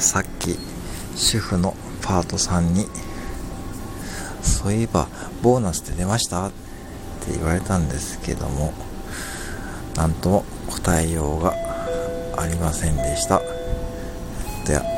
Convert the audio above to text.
さっき主婦のパートさんにそういえばボーナスって出ました？って言われたんですけども何とも答えようがありませんでした。では